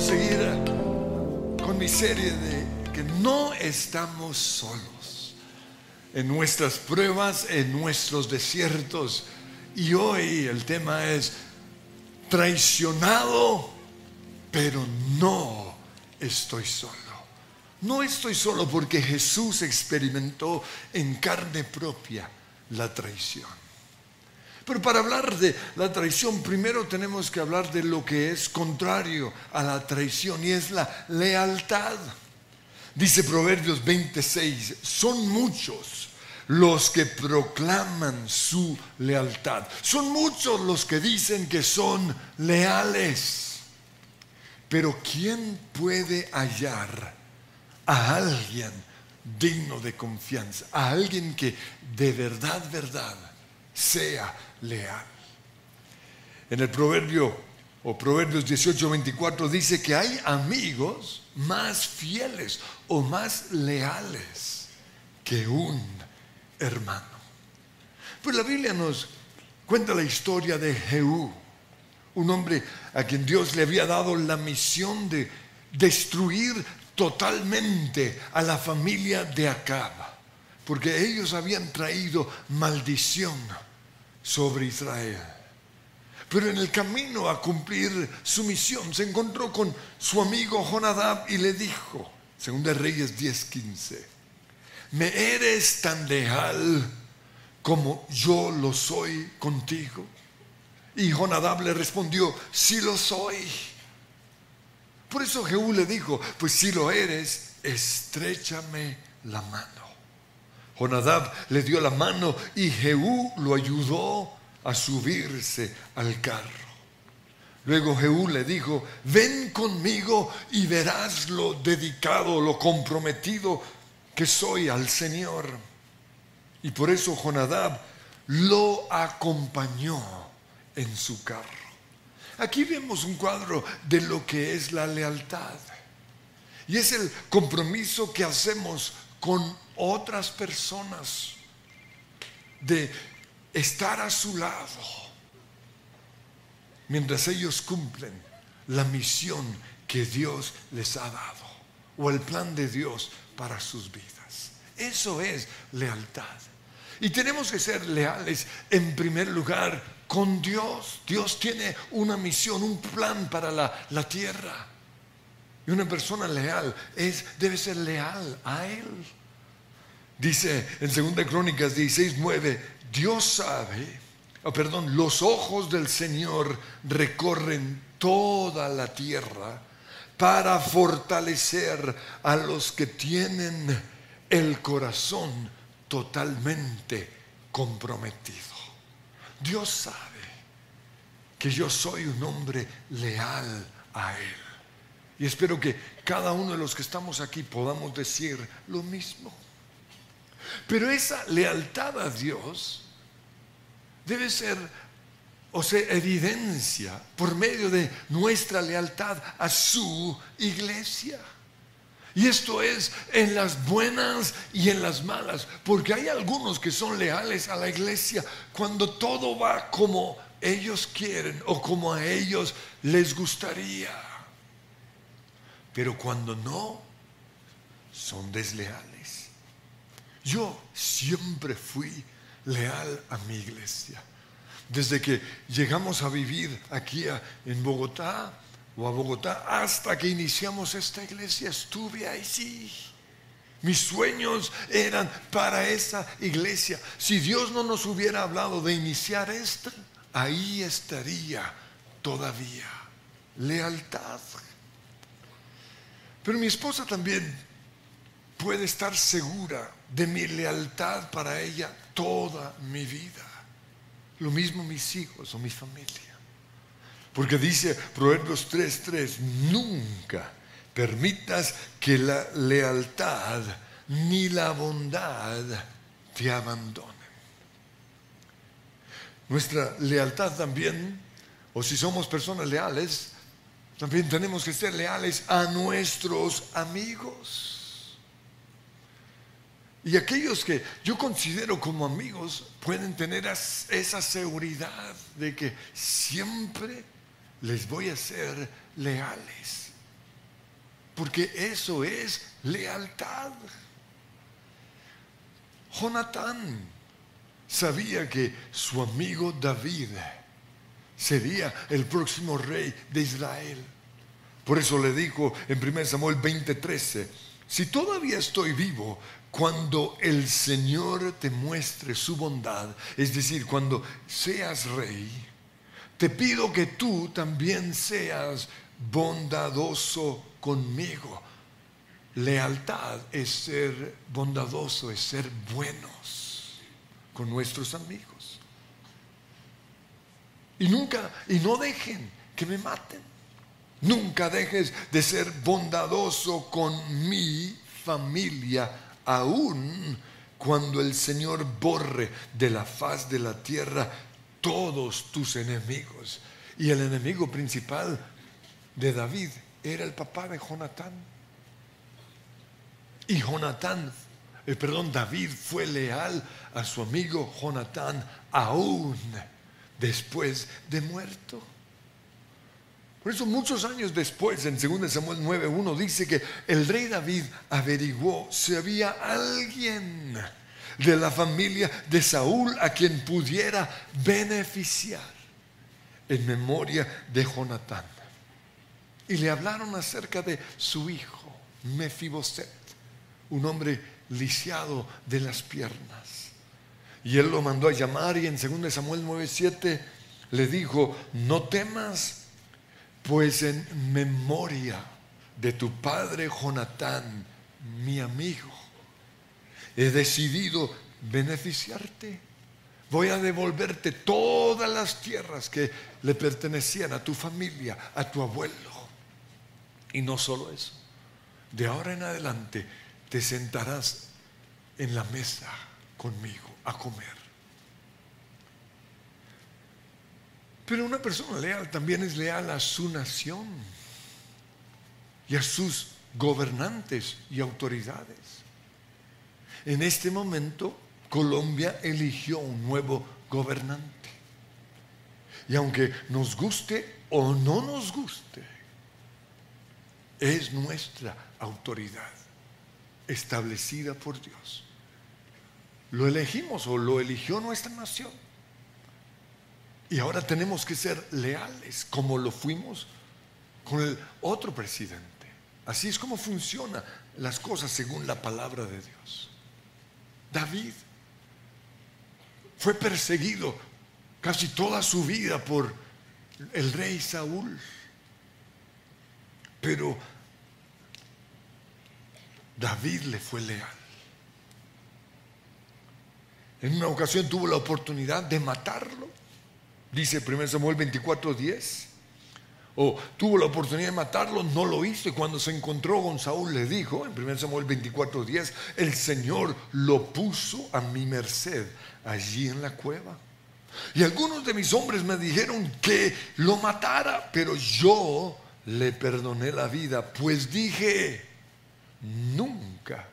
seguir con mi serie de que no estamos solos en nuestras pruebas, en nuestros desiertos. Y hoy el tema es traicionado, pero no estoy solo. No estoy solo porque Jesús experimentó en carne propia la traición. Pero para hablar de la traición, primero tenemos que hablar de lo que es contrario a la traición y es la lealtad. Dice Proverbios 26, son muchos los que proclaman su lealtad. Son muchos los que dicen que son leales. Pero ¿quién puede hallar a alguien digno de confianza? A alguien que de verdad, verdad, sea leal. En el proverbio o Proverbios 18, 24 dice que hay amigos más fieles o más leales que un hermano. Pues la Biblia nos cuenta la historia de Jehú, un hombre a quien Dios le había dado la misión de destruir totalmente a la familia de Acab, porque ellos habían traído maldición sobre Israel. Pero en el camino a cumplir su misión se encontró con su amigo Jonadab y le dijo, según de Reyes 10:15, ¿me eres tan leal como yo lo soy contigo? Y Jonadab le respondió, sí lo soy. Por eso Jehú le dijo, pues si lo eres, estrechame la mano. Jonadab le dio la mano y Jehú lo ayudó a subirse al carro. Luego Jehú le dijo, ven conmigo y verás lo dedicado, lo comprometido que soy al Señor. Y por eso Jonadab lo acompañó en su carro. Aquí vemos un cuadro de lo que es la lealtad. Y es el compromiso que hacemos con otras personas, de estar a su lado, mientras ellos cumplen la misión que Dios les ha dado, o el plan de Dios para sus vidas. Eso es lealtad. Y tenemos que ser leales en primer lugar con Dios. Dios tiene una misión, un plan para la, la tierra. Y una persona leal es, debe ser leal a Él. Dice en 2 Crónicas 16, 9, Dios sabe, oh, perdón, los ojos del Señor recorren toda la tierra para fortalecer a los que tienen el corazón totalmente comprometido. Dios sabe que yo soy un hombre leal a Él. Y espero que cada uno de los que estamos aquí podamos decir lo mismo. Pero esa lealtad a Dios debe ser o evidencia por medio de nuestra lealtad a su iglesia. Y esto es en las buenas y en las malas, porque hay algunos que son leales a la iglesia cuando todo va como ellos quieren o como a ellos les gustaría. Pero cuando no, son desleales. Yo siempre fui leal a mi iglesia. Desde que llegamos a vivir aquí en Bogotá o a Bogotá hasta que iniciamos esta iglesia, estuve ahí sí. Mis sueños eran para esa iglesia. Si Dios no nos hubiera hablado de iniciar esta, ahí estaría todavía. Lealtad. Pero mi esposa también puede estar segura de mi lealtad para ella toda mi vida. Lo mismo mis hijos o mi familia. Porque dice Proverbios 3:3, nunca permitas que la lealtad ni la bondad te abandonen. Nuestra lealtad también, o si somos personas leales, también tenemos que ser leales a nuestros amigos. Y aquellos que yo considero como amigos pueden tener esa seguridad de que siempre les voy a ser leales. porque eso es lealtad. Jonatán sabía que su amigo David sería el próximo rey de Israel. Por eso le dijo en 1 Samuel 20:13, si todavía estoy vivo, cuando el Señor te muestre su bondad, es decir, cuando seas rey, te pido que tú también seas bondadoso conmigo. Lealtad es ser bondadoso, es ser buenos con nuestros amigos. Y nunca, y no dejen que me maten. Nunca dejes de ser bondadoso con mi familia, aun cuando el Señor borre de la faz de la tierra todos tus enemigos. Y el enemigo principal de David era el papá de Jonatán. Y Jonatán, eh, perdón, David fue leal a su amigo Jonatán aún después de muerto. Por eso muchos años después, en 2 Samuel 9.1, dice que el rey David averiguó si había alguien de la familia de Saúl a quien pudiera beneficiar en memoria de Jonatán. Y le hablaron acerca de su hijo, Mefiboset, un hombre lisiado de las piernas. Y él lo mandó a llamar y en 2 Samuel 9:7 le dijo, no temas, pues en memoria de tu padre Jonatán, mi amigo, he decidido beneficiarte. Voy a devolverte todas las tierras que le pertenecían a tu familia, a tu abuelo. Y no solo eso, de ahora en adelante te sentarás en la mesa conmigo a comer. Pero una persona leal también es leal a su nación y a sus gobernantes y autoridades. En este momento, Colombia eligió un nuevo gobernante. Y aunque nos guste o no nos guste, es nuestra autoridad establecida por Dios. Lo elegimos o lo eligió nuestra nación. Y ahora tenemos que ser leales como lo fuimos con el otro presidente. Así es como funcionan las cosas según la palabra de Dios. David fue perseguido casi toda su vida por el rey Saúl. Pero David le fue leal. En una ocasión tuvo la oportunidad de matarlo. Dice 1 Samuel 24:10 o tuvo la oportunidad de matarlo, no lo hizo. Y cuando se encontró con Saúl le dijo, en 1 Samuel 24:10, el Señor lo puso a mi merced allí en la cueva. Y algunos de mis hombres me dijeron que lo matara, pero yo le perdoné la vida, pues dije, nunca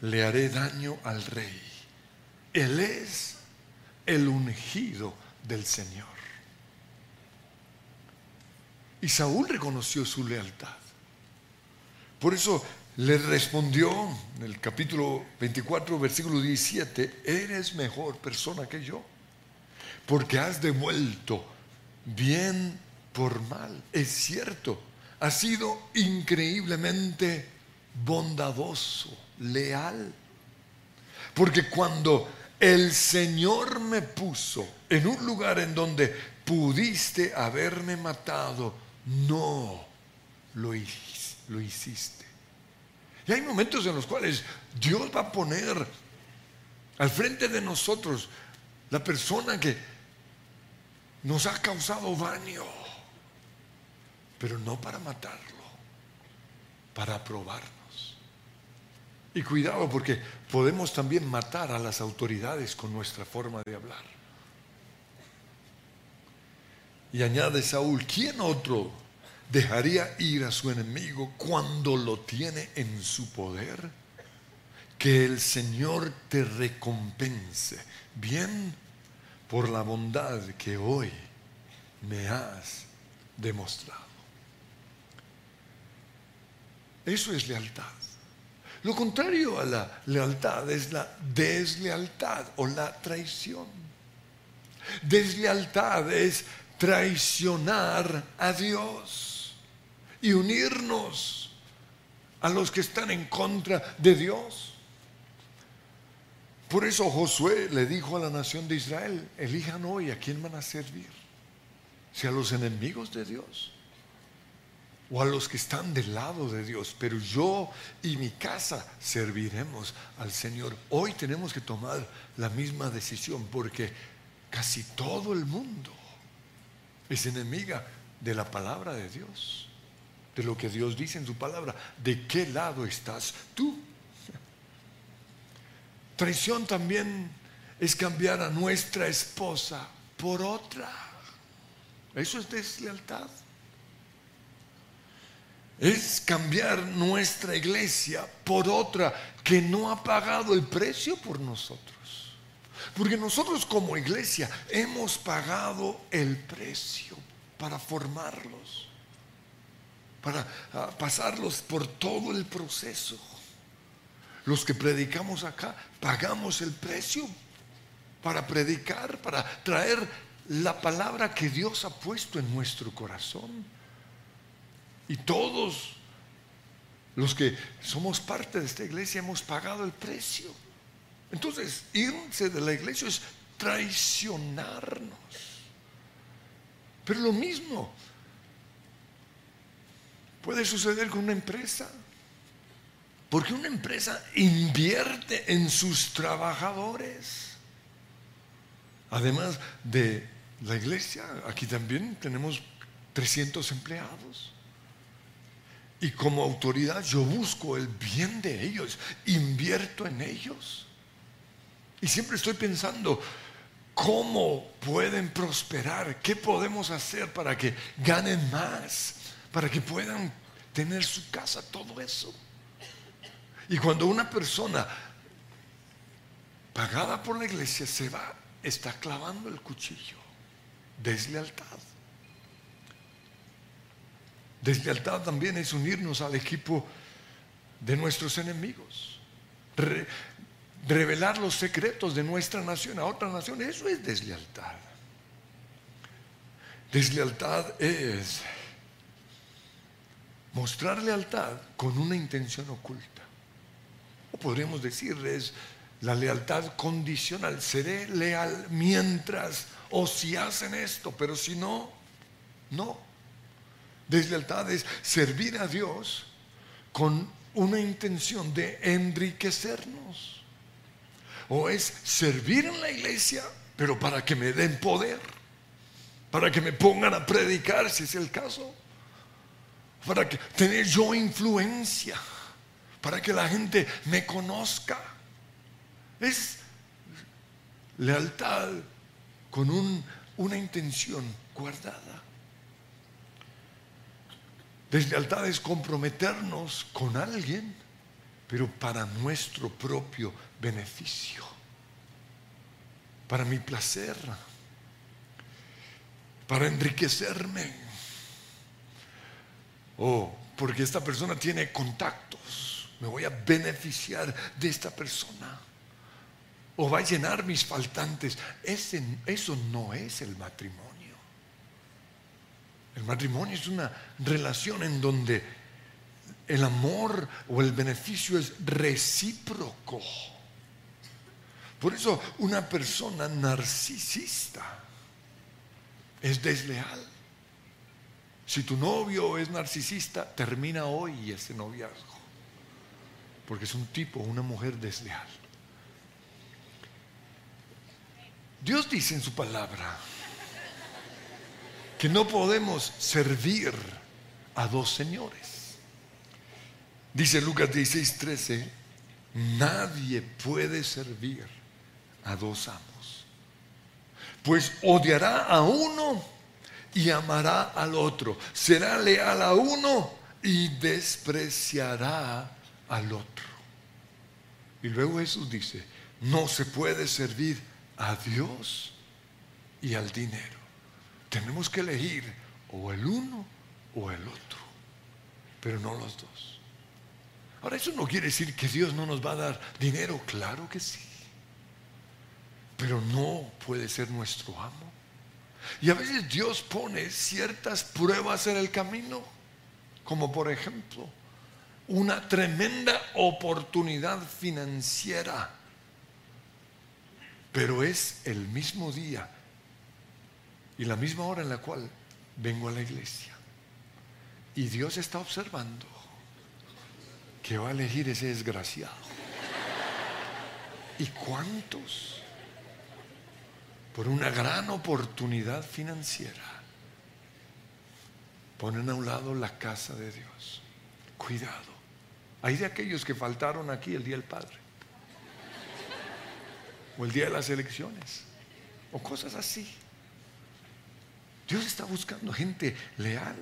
le haré daño al rey. Él es el ungido del Señor. Y Saúl reconoció su lealtad. Por eso le respondió en el capítulo 24, versículo 17, eres mejor persona que yo, porque has devuelto bien por mal. Es cierto, has sido increíblemente bondadoso, leal. Porque cuando el Señor me puso en un lugar en donde pudiste haberme matado, no lo hiciste. Y hay momentos en los cuales Dios va a poner al frente de nosotros la persona que nos ha causado daño, pero no para matarlo, para probarnos. Y cuidado porque podemos también matar a las autoridades con nuestra forma de hablar. Y añade Saúl, ¿quién otro dejaría ir a su enemigo cuando lo tiene en su poder? Que el Señor te recompense bien por la bondad que hoy me has demostrado. Eso es lealtad. Lo contrario a la lealtad es la deslealtad o la traición. Deslealtad es traicionar a Dios y unirnos a los que están en contra de Dios. Por eso Josué le dijo a la nación de Israel, elijan hoy a quién van a servir, si a los enemigos de Dios o a los que están del lado de Dios, pero yo y mi casa serviremos al Señor. Hoy tenemos que tomar la misma decisión porque casi todo el mundo es enemiga de la palabra de Dios, de lo que Dios dice en su palabra. ¿De qué lado estás tú? Traición también es cambiar a nuestra esposa por otra. Eso es deslealtad. Es cambiar nuestra iglesia por otra que no ha pagado el precio por nosotros. Porque nosotros como iglesia hemos pagado el precio para formarlos, para ah, pasarlos por todo el proceso. Los que predicamos acá pagamos el precio para predicar, para traer la palabra que Dios ha puesto en nuestro corazón. Y todos los que somos parte de esta iglesia hemos pagado el precio. Entonces, irse de la iglesia es traicionarnos. Pero lo mismo puede suceder con una empresa. Porque una empresa invierte en sus trabajadores. Además de la iglesia, aquí también tenemos 300 empleados. Y como autoridad yo busco el bien de ellos, invierto en ellos. Y siempre estoy pensando, ¿cómo pueden prosperar? ¿Qué podemos hacer para que ganen más? Para que puedan tener su casa, todo eso. Y cuando una persona pagada por la iglesia se va, está clavando el cuchillo. Deslealtad. Deslealtad también es unirnos al equipo de nuestros enemigos. revelar los secretos de nuestra nación a otra nación, eso es deslealtad. Deslealtad es mostrar lealtad con una intención oculta podríamos decir, es la lealtad condicional. Seré leal mientras o si hacen esto, pero si no, no. Deslealtad es servir a Dios con una intención de enriquecernos. O es servir en la iglesia, pero para que me den poder, para que me pongan a predicar, si es el caso, para que tener yo influencia para que la gente me conozca. Es lealtad con una intención guardada. Deslealtad es comprometernos con alguien, pero para nuestro propio beneficio, para mi placer, para enriquecerme, o porque esta persona tiene contactos me voy a beneficiar de esta persona. O va a llenar mis faltantes. eso no es el matrimonio. El matrimonio es una relación en donde el amor o el beneficio es recíproco. Por eso una persona narcisista es desleal. Si tu novio es narcisista, termina hoy ese noviazgo porque es un tipo una mujer desleal. Dios dice en su palabra que no podemos servir a dos señores. Dice Lucas 16, 13, nadie puede servir a dos amos, pues odiará a uno y amará al otro, será leal a uno y despreciará al otro. Y luego Jesús dice, no se puede servir a Dios y al dinero. Tenemos que elegir o el uno o el otro, pero no los dos. Ahora, eso no quiere decir que Dios no nos va a dar dinero, claro que sí. Pero no puede ser nuestro amo. Y a veces Dios pone ciertas pruebas en el camino, como por ejemplo una tremenda oportunidad financiera. Pero es el mismo día y la misma hora en la cual vengo a la iglesia. Y Dios está observando que va a elegir ese desgraciado. ¿Y cuántos? Por una gran oportunidad financiera ponen a un lado la casa de Dios. Cuidado. Hay de aquellos que faltaron aquí el Día del Padre. O el día de las elecciones. O cosas así. Dios está buscando gente leal.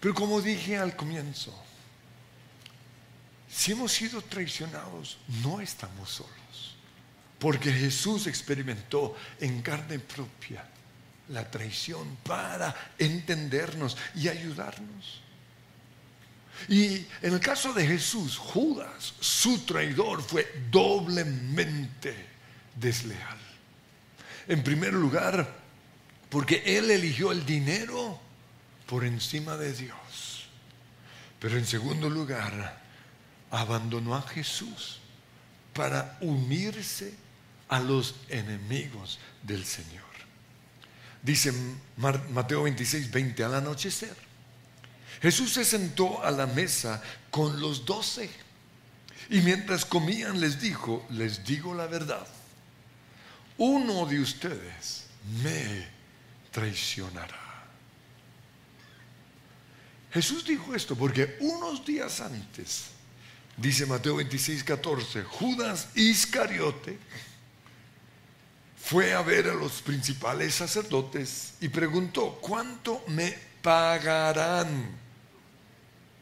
Pero como dije al comienzo, si hemos sido traicionados, no estamos solos. Porque Jesús experimentó en carne propia la traición para entendernos y ayudarnos. Y en el caso de Jesús, Judas, su traidor, fue doblemente desleal. En primer lugar, porque él eligió el dinero por encima de Dios. Pero en segundo lugar, abandonó a Jesús para unirse a los enemigos del Señor. Dice Mateo 26, 20, al anochecer. Jesús se sentó a la mesa con los doce y mientras comían les dijo, les digo la verdad, uno de ustedes me traicionará. Jesús dijo esto porque unos días antes, dice Mateo 26, 14, Judas Iscariote fue a ver a los principales sacerdotes y preguntó, ¿cuánto me pagarán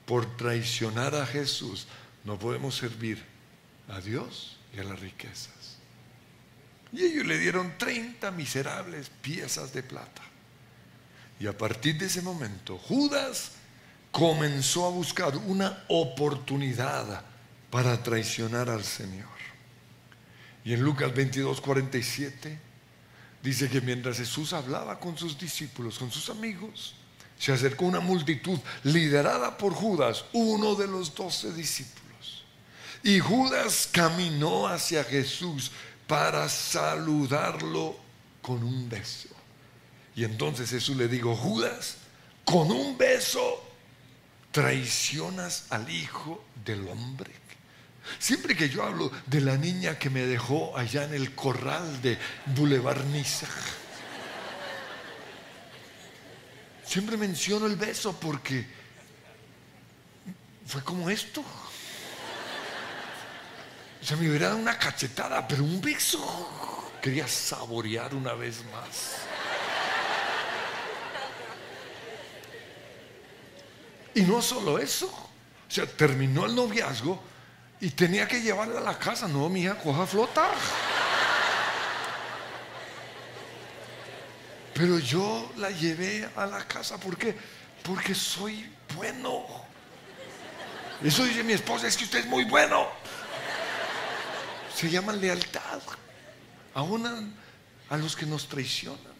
por traicionar a Jesús? No podemos servir a Dios y a las riquezas. Y ellos le dieron 30 miserables piezas de plata. Y a partir de ese momento, Judas comenzó a buscar una oportunidad para traicionar al Señor. Y en Lucas 22, 47 dice que mientras Jesús hablaba con sus discípulos, con sus amigos, se acercó una multitud liderada por Judas, uno de los doce discípulos. Y Judas caminó hacia Jesús para saludarlo con un beso. Y entonces Jesús le dijo, Judas, con un beso traicionas al Hijo del Hombre. Siempre que yo hablo de la niña que me dejó allá en el corral de Boulevard Niza, siempre menciono el beso porque fue como esto. O sea, me hubiera dado una cachetada, pero un beso. Quería saborear una vez más. Y no solo eso. O sea, terminó el noviazgo y tenía que llevarla a la casa. No, mi hija, coja flota. Pero yo la llevé a la casa. ¿Por qué? Porque soy bueno. Eso dice mi esposa, es que usted es muy bueno se llama lealtad, aún a, los que nos traicionan.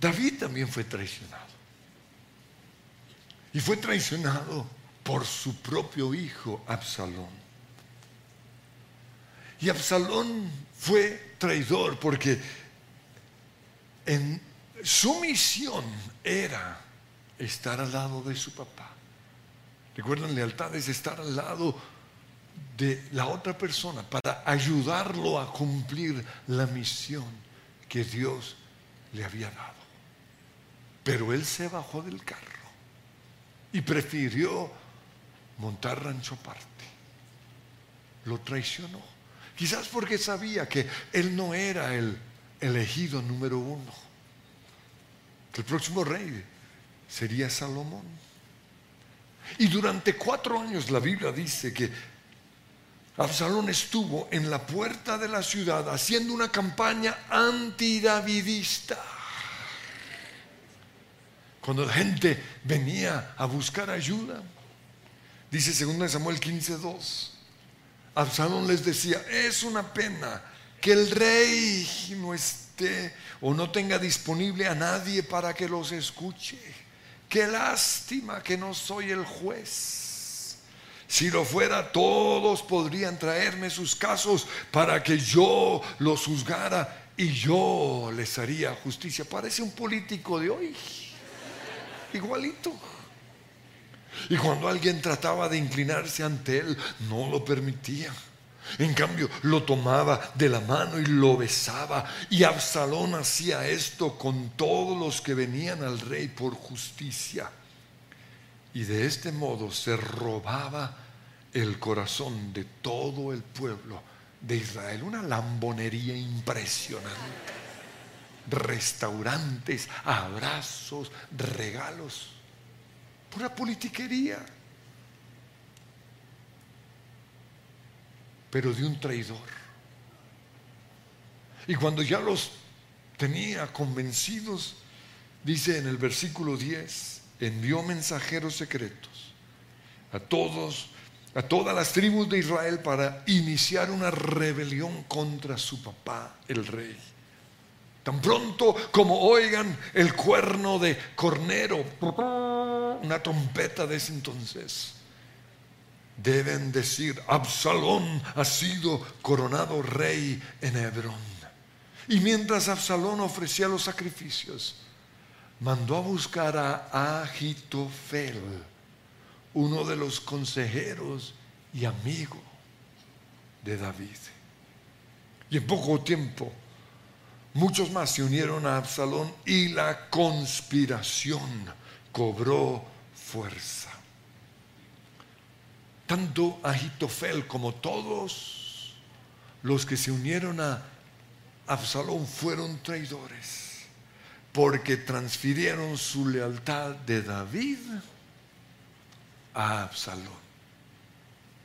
David también fue traicionado. Y fue traicionado por su propio hijo Absalón. Y Absalón fue traidor porque en su misión era estar al lado de su papá. Recuerdan, lealtad es estar al lado de la otra persona para ayudarlo a cumplir la misión que Dios le había dado. Pero él se bajó del carro y prefirió montar rancho aparte. Lo traicionó. Quizás porque sabía que él no era el elegido número uno. Que el próximo rey sería Salomón. Y durante cuatro años la Biblia dice que Absalón estuvo en la puerta de la ciudad haciendo una campaña antidavidista Cuando la gente venía a buscar ayuda, dice 2 Samuel 15:2, Absalón les decía, es una pena que el rey no esté o no tenga disponible a nadie para que los escuche. Qué lástima que no soy el juez. Si lo fuera, todos podrían traerme sus casos para que yo los juzgara y yo les haría justicia. Parece un político de hoy, igualito. Y cuando alguien trataba de inclinarse ante él, no lo permitía. En cambio, lo tomaba de la mano y lo besaba. Y Absalón hacía esto con todos los que venían al rey por justicia. Y de este modo se robaba el corazón de todo el pueblo de Israel. Una lambonería impresionante. Restaurantes, abrazos, regalos. Pura politiquería. pero de un traidor. Y cuando ya los tenía convencidos, dice en el versículo 10, envió mensajeros secretos a todos, a todas las tribus de Israel para iniciar una rebelión contra su papá, el rey. Tan pronto como oigan el cuerno de cornero, una trompeta de ese entonces, deben decir, Absalón ha sido coronado rey en Hebrón. Y mientras Absalón ofrecía los sacrificios, mandó a buscar a Agitofel, uno de los consejeros y amigo de David. Y en poco tiempo, muchos más se unieron a Absalón y la conspiración cobró fuerza. Tanto Agitofel como todos los que se unieron a Absalón fueron traidores, porque transfirieron su lealtad de David a Absalón.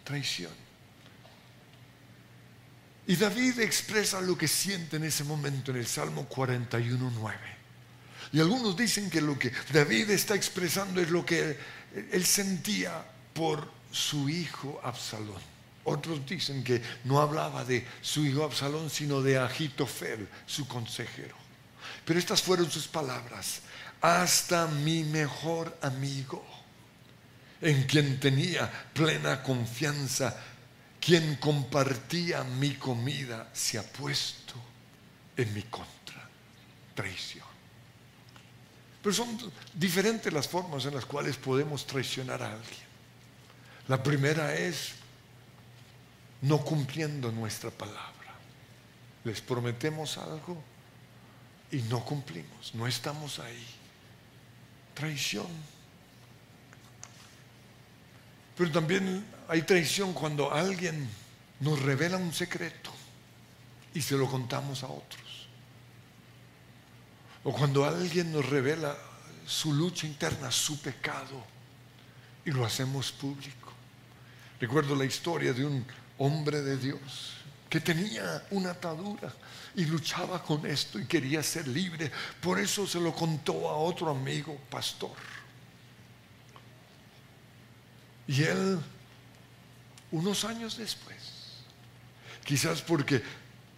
Traición. Y David expresa lo que siente en ese momento en el Salmo 41.9. Y algunos dicen que lo que David está expresando es lo que él sentía por su hijo Absalón. Otros dicen que no hablaba de su hijo Absalón, sino de Agitofel, su consejero. Pero estas fueron sus palabras. Hasta mi mejor amigo, en quien tenía plena confianza, quien compartía mi comida, se ha puesto en mi contra. Traición. Pero son diferentes las formas en las cuales podemos traicionar a alguien. La primera es no cumpliendo nuestra palabra. Les prometemos algo y no cumplimos, no estamos ahí. Traición. Pero también hay traición cuando alguien nos revela un secreto y se lo contamos a otros. O cuando alguien nos revela su lucha interna, su pecado, y lo hacemos público. Recuerdo la historia de un hombre de Dios que tenía una atadura y luchaba con esto y quería ser libre. Por eso se lo contó a otro amigo, pastor. Y él, unos años después, quizás porque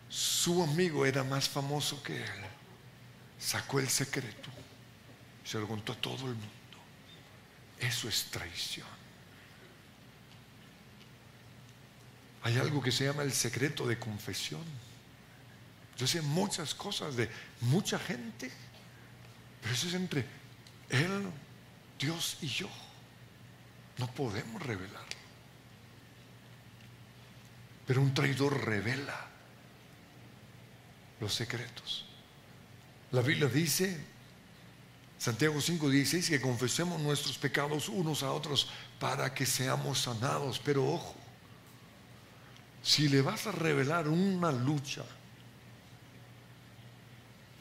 su amigo era más famoso que él, sacó el secreto se lo contó a todo el mundo. Eso es traición. Hay algo que se llama el secreto de confesión. Yo sé muchas cosas de mucha gente, pero eso es entre Él, Dios y yo. No podemos revelarlo. Pero un traidor revela los secretos. La Biblia dice, Santiago 5:16, que confesemos nuestros pecados unos a otros para que seamos sanados. Pero ojo, si le vas a revelar una lucha,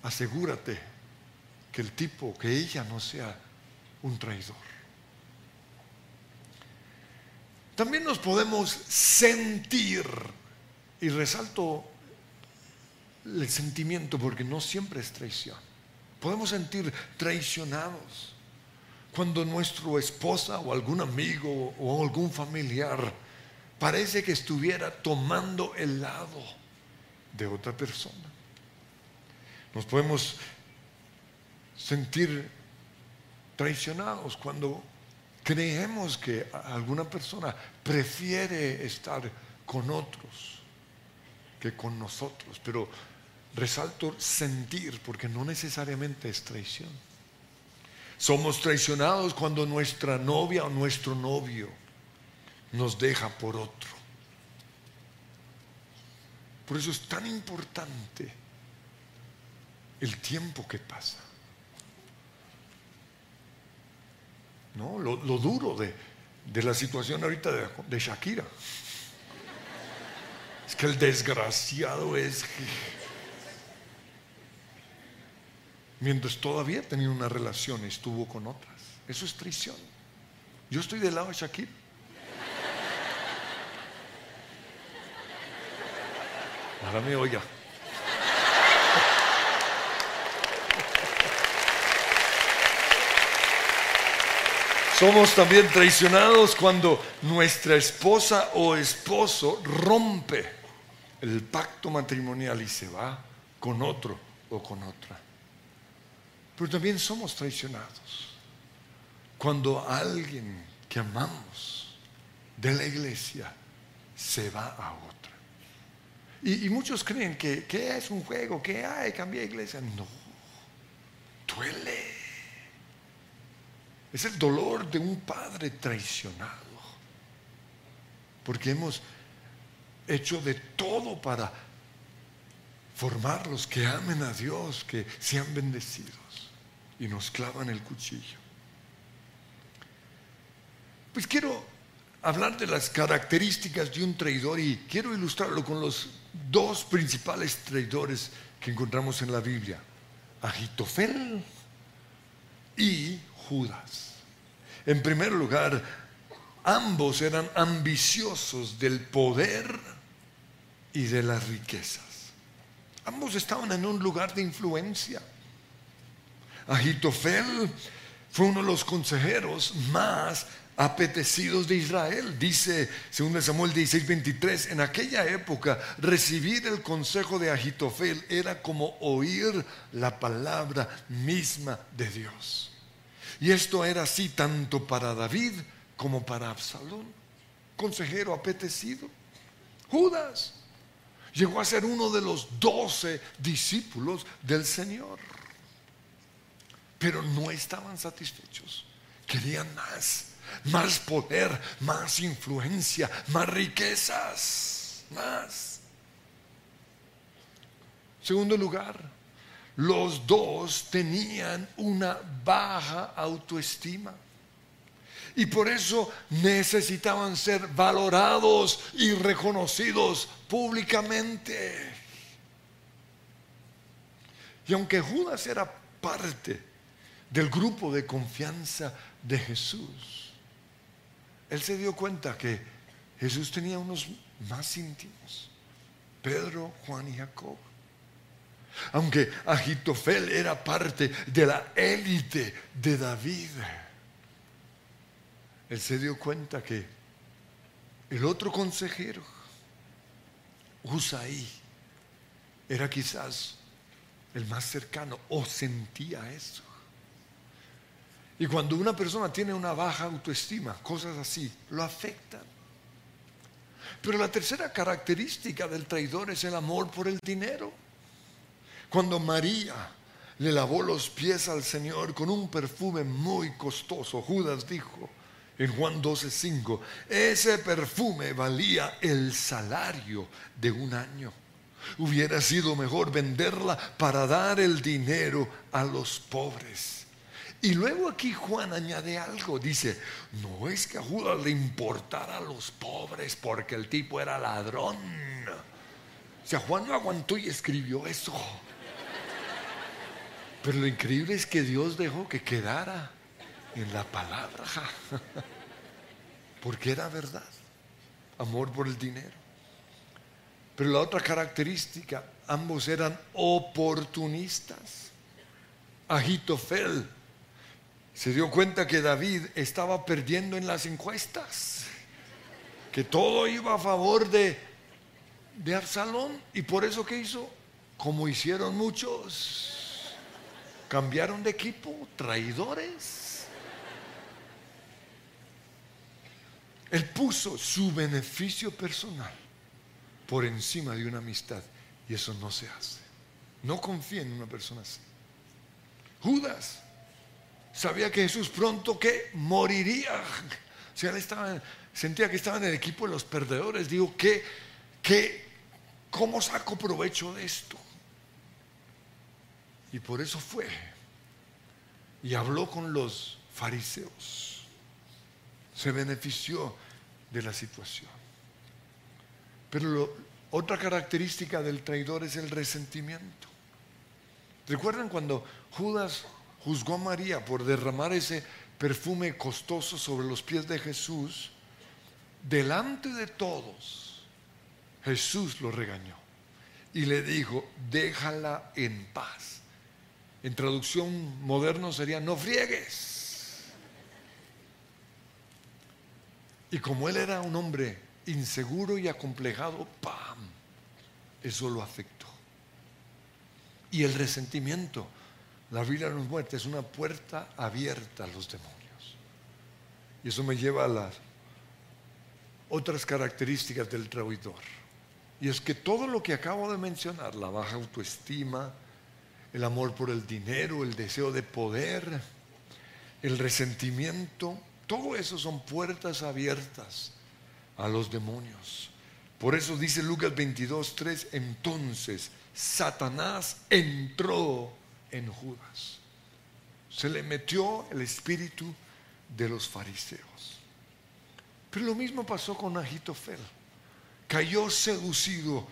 asegúrate que el tipo, que ella no sea un traidor. También nos podemos sentir, y resalto el sentimiento porque no siempre es traición, podemos sentir traicionados cuando nuestra esposa o algún amigo o algún familiar parece que estuviera tomando el lado de otra persona. Nos podemos sentir traicionados cuando creemos que alguna persona prefiere estar con otros que con nosotros, pero resalto sentir porque no necesariamente es traición. Somos traicionados cuando nuestra novia o nuestro novio nos deja por otro. Por eso es tan importante el tiempo que pasa. ¿no? Lo, duro de, la situación ahorita de, Shakira. Es que el desgraciado es mientras todavía tenía una relación estuvo con otras. Eso es traición. Yo estoy del lado de Shakira. Ahora me oiga. Somos también traicionados cuando nuestra esposa o esposo rompe el pacto matrimonial y se va con otro o con otra. Pero también somos traicionados cuando alguien que amamos de la iglesia se va a otra. Y, muchos creen que, es un juego, que hay, cambié de iglesia. No, duele. Es el dolor de un padre traicionado. Porque hemos hecho de todo para formarlos que amen a Dios, que sean bendecidos. Y nos clavan el cuchillo. Pues quiero hablar de las características de un traidor y quiero ilustrarlo con los dos principales traidores que encontramos en la Biblia. Agitofel y Judas. En primer lugar, ambos eran ambiciosos del poder y de las riquezas. Ambos estaban en un lugar de influencia. Agitofel fue uno de los consejeros más apetecidos de Israel. Dice, según Samuel 16, 23, en aquella época recibir el consejo de Agitofel era como oír la palabra misma de Dios. Y esto era así tanto para David como para Absalón, consejero apetecido. Judas llegó a ser uno de los doce discípulos del Señor. Pero no estaban satisfechos, querían más, más poder, más influencia, más riquezas, más. Segundo lugar, los dos tenían una baja autoestima. Y por eso necesitaban ser valorados y reconocidos públicamente. Y aunque Judas era parte del grupo de confianza de Jesús, él se dio cuenta que Jesús tenía unos más íntimos, Pedro, Juan y Jacob. Aunque Agitofel era parte de la élite de David, él se dio cuenta que el otro consejero, Usaí, era quizás el más cercano o sentía eso. Y cuando una persona tiene una baja autoestima, cosas así, lo afectan. Pero la tercera característica del traidor es el amor por el dinero. Cuando María le lavó los pies al Señor con un perfume muy costoso, Judas dijo en Juan 12:5, ese perfume valía el salario de un año. Hubiera sido mejor venderla para dar el dinero a los pobres. Y luego aquí Juan añade algo, dice, no es que a Judas le importara a los pobres porque el tipo era ladrón. O sea, Juan no aguantó y escribió eso. Pero lo increíble es que Dios dejó que quedara en la palabra. Porque era verdad. Amor por el dinero. Pero la otra característica, ambos eran oportunistas. Agitofel se dio cuenta que David estaba perdiendo en las encuestas, que todo iba a favor de, de Absalón y por eso que hizo, como hicieron muchos, cambiaron de equipo, traidores. Él puso su beneficio personal por encima de una amistad y eso no se hace. No confía en una persona así. Judas sabía que Jesús pronto que moriría. O sea, él sentía que estaba en el equipo de los perdedores. Digo, ¿qué, qué, ¿cómo saco provecho de esto? Y por eso fue. Y habló con los fariseos. Se benefició de la situación. Pero otra característica del traidor es el resentimiento. ¿Recuerdan cuando Judas juzgó a María por derramar ese perfume costoso sobre los pies de Jesús? Delante de todos, Jesús lo regañó y le dijo, déjala en paz. En traducción moderno sería, no friegues. Y como él era un hombre inseguro y acomplejado, ¡pam! Eso lo afectó. Y el resentimiento, la vida nos muerte, es una puerta abierta a los demonios. Y eso me lleva a las otras características del traidor. Y es que todo lo que acabo de mencionar, la baja autoestima, el amor por el dinero, el deseo de poder, el resentimiento, todo eso son puertas abiertas a los demonios. Por eso dice Lucas 22, 3, entonces Satanás entró en Judas. Se le metió el espíritu de los fariseos. Pero lo mismo pasó con Agitofel. Cayó seducido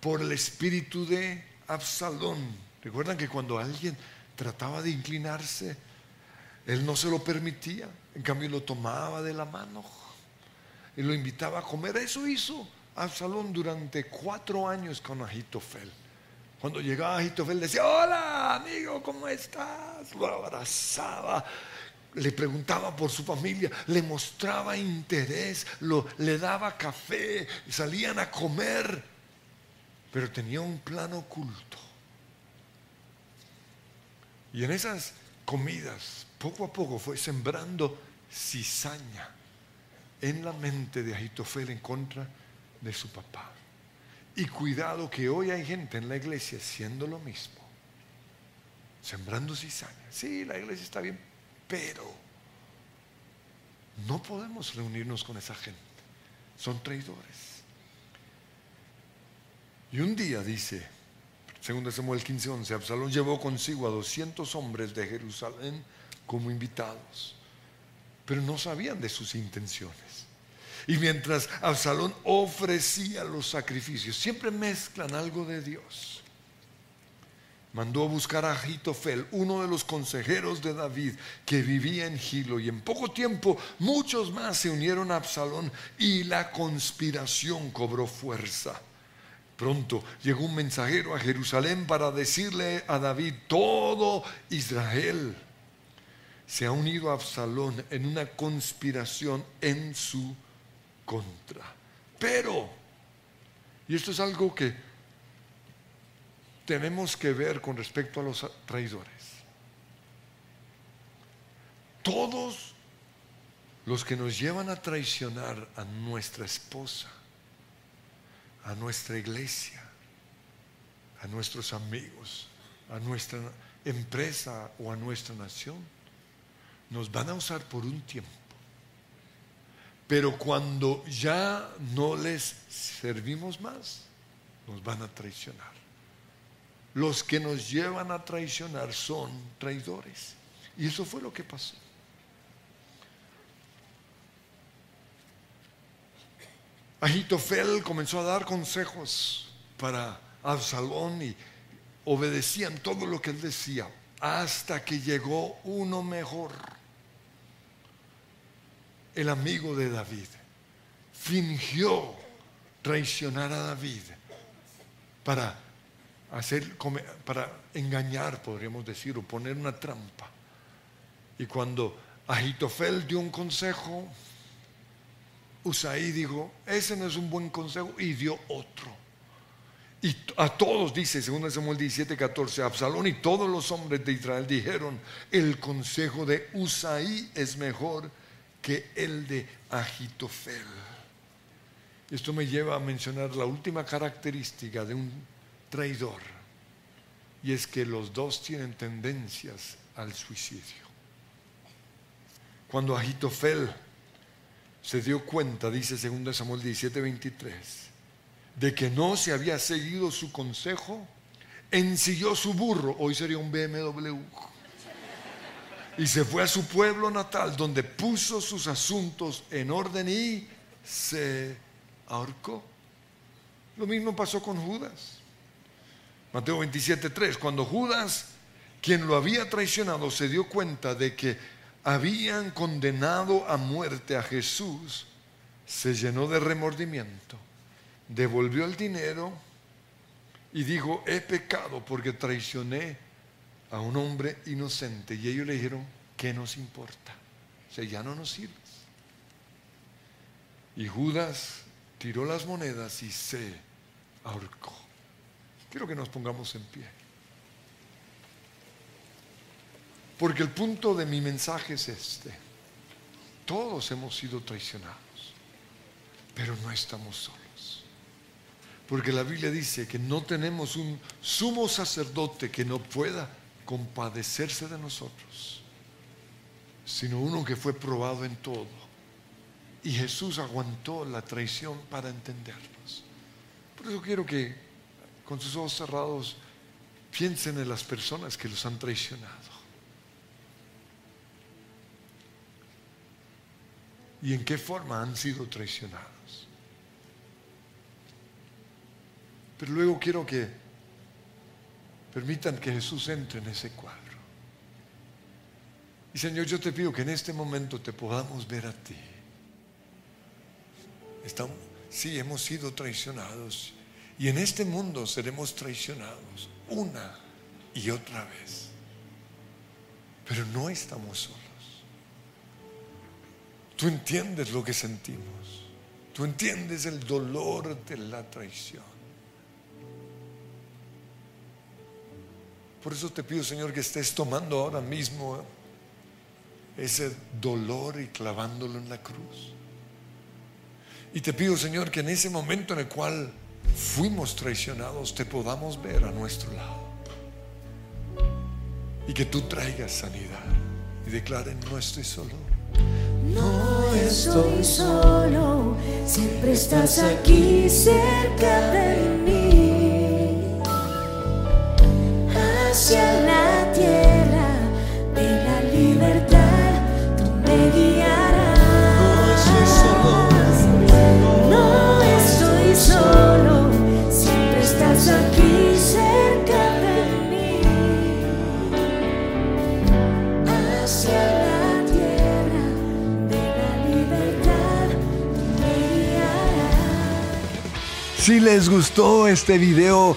por el espíritu de Absalón. Recuerdan que cuando alguien trataba de inclinarse, él no se lo permitía. En cambio lo tomaba de la mano y lo invitaba a comer. Eso hizo Absalón durante cuatro años con Agitofel. Cuando llegaba Agitofel decía, hola amigo, ¿cómo estás? Lo abrazaba, le preguntaba por su familia, le mostraba interés, lo, le daba café, salían a comer, pero tenía un plan oculto. Y en esas comidas, poco a poco fue sembrando cizaña en la mente de Agitofel en contra de su papá. Y cuidado que hoy hay gente en la iglesia haciendo lo mismo, sembrando cizaña. Sí, la iglesia está bien, pero no podemos reunirnos con esa gente. Son traidores. Y un día dice, segundo Samuel 15:11, Absalón llevó consigo a 200 hombres de Jerusalén como invitados, pero no sabían de sus intenciones. Y mientras Absalón ofrecía los sacrificios, siempre mezclan algo de Dios. Mandó a buscar a Agitofel, uno de los consejeros de David, que vivía en Gilo, y en poco tiempo muchos más se unieron a Absalón y la conspiración cobró fuerza. Pronto llegó un mensajero a Jerusalén para decirle a David, todo Israel se ha unido a Absalón en una conspiración en su contra. Pero, y esto es algo que tenemos que ver con respecto a los traidores. Todos los que nos llevan a traicionar a nuestra esposa, a nuestra iglesia, a nuestros amigos, a nuestra empresa o a nuestra nación, nos van a usar por un tiempo pero cuando ya no les servimos más, nos van a traicionar. Los que nos llevan a traicionar son traidores. Y eso fue lo que pasó. Agitofel comenzó a dar consejos para Absalón y obedecían todo lo que él decía, hasta que llegó uno mejor el amigo de David, fingió traicionar a David para hacer para engañar, podríamos decir, o poner una trampa. Y cuando Agitofel dio un consejo, Usaí dijo, ese no es un buen consejo y dio otro. Y a todos, dice 2 Samuel 17, 14, Absalón y todos los hombres de Israel dijeron, el consejo de Usaí es mejor que el de Agitofel. Esto me lleva a mencionar la última característica de un traidor, y es que los dos tienen tendencias al suicidio. Cuando Agitofel se dio cuenta, dice 2 Samuel 17, 23, de que no se había seguido su consejo, ensilló su burro, hoy sería un BMW, y se fue a su pueblo natal, donde puso sus asuntos en orden y se ahorcó. Lo mismo pasó con Judas. Mateo 27, 3, cuando Judas, quien lo había traicionado, se dio cuenta de que habían condenado a muerte a Jesús, se llenó de remordimiento, devolvió el dinero y dijo, he pecado porque traicioné a un hombre inocente. Y ellos le dijeron, ¿qué nos importa? O sea, ya no nos sirves. Y Judas tiró las monedas y se ahorcó. Quiero que nos pongamos en pie. Porque el punto de mi mensaje es este. Todos hemos sido traicionados, pero no estamos solos. Porque la Biblia dice que no tenemos un sumo sacerdote que no pueda compadecerse de nosotros, sino uno que fue probado en todo. Y Jesús aguantó la traición para entendernos. Por eso quiero que con sus ojos cerrados piensen en las personas que los han traicionado. y en qué forma han sido traicionados. Pero luego quiero que permitan que Jesús entre en ese cuadro. Y Señor, yo te pido que en este momento te podamos ver a ti. Estamos, sí, hemos sido traicionados y en este mundo seremos traicionados una y otra vez. Pero no estamos solos. Tú entiendes lo que sentimos. Tú entiendes el dolor de la traición. Por eso te pido, Señor, que estés tomando ahora mismo ese dolor y clavándolo en la cruz. Y te pido, Señor, que en ese momento en el cual fuimos traicionados, te podamos ver a nuestro lado. Y que tú traigas sanidad y declaren, no estoy solo. No estoy solo, siempre estás aquí cerca de mí. Hacia la tierra de la libertad, tú me guiarás. No estoy solo, siempre estás aquí cerca de mí. Hacia la tierra de la libertad, tú me guiarás. Si les gustó este video,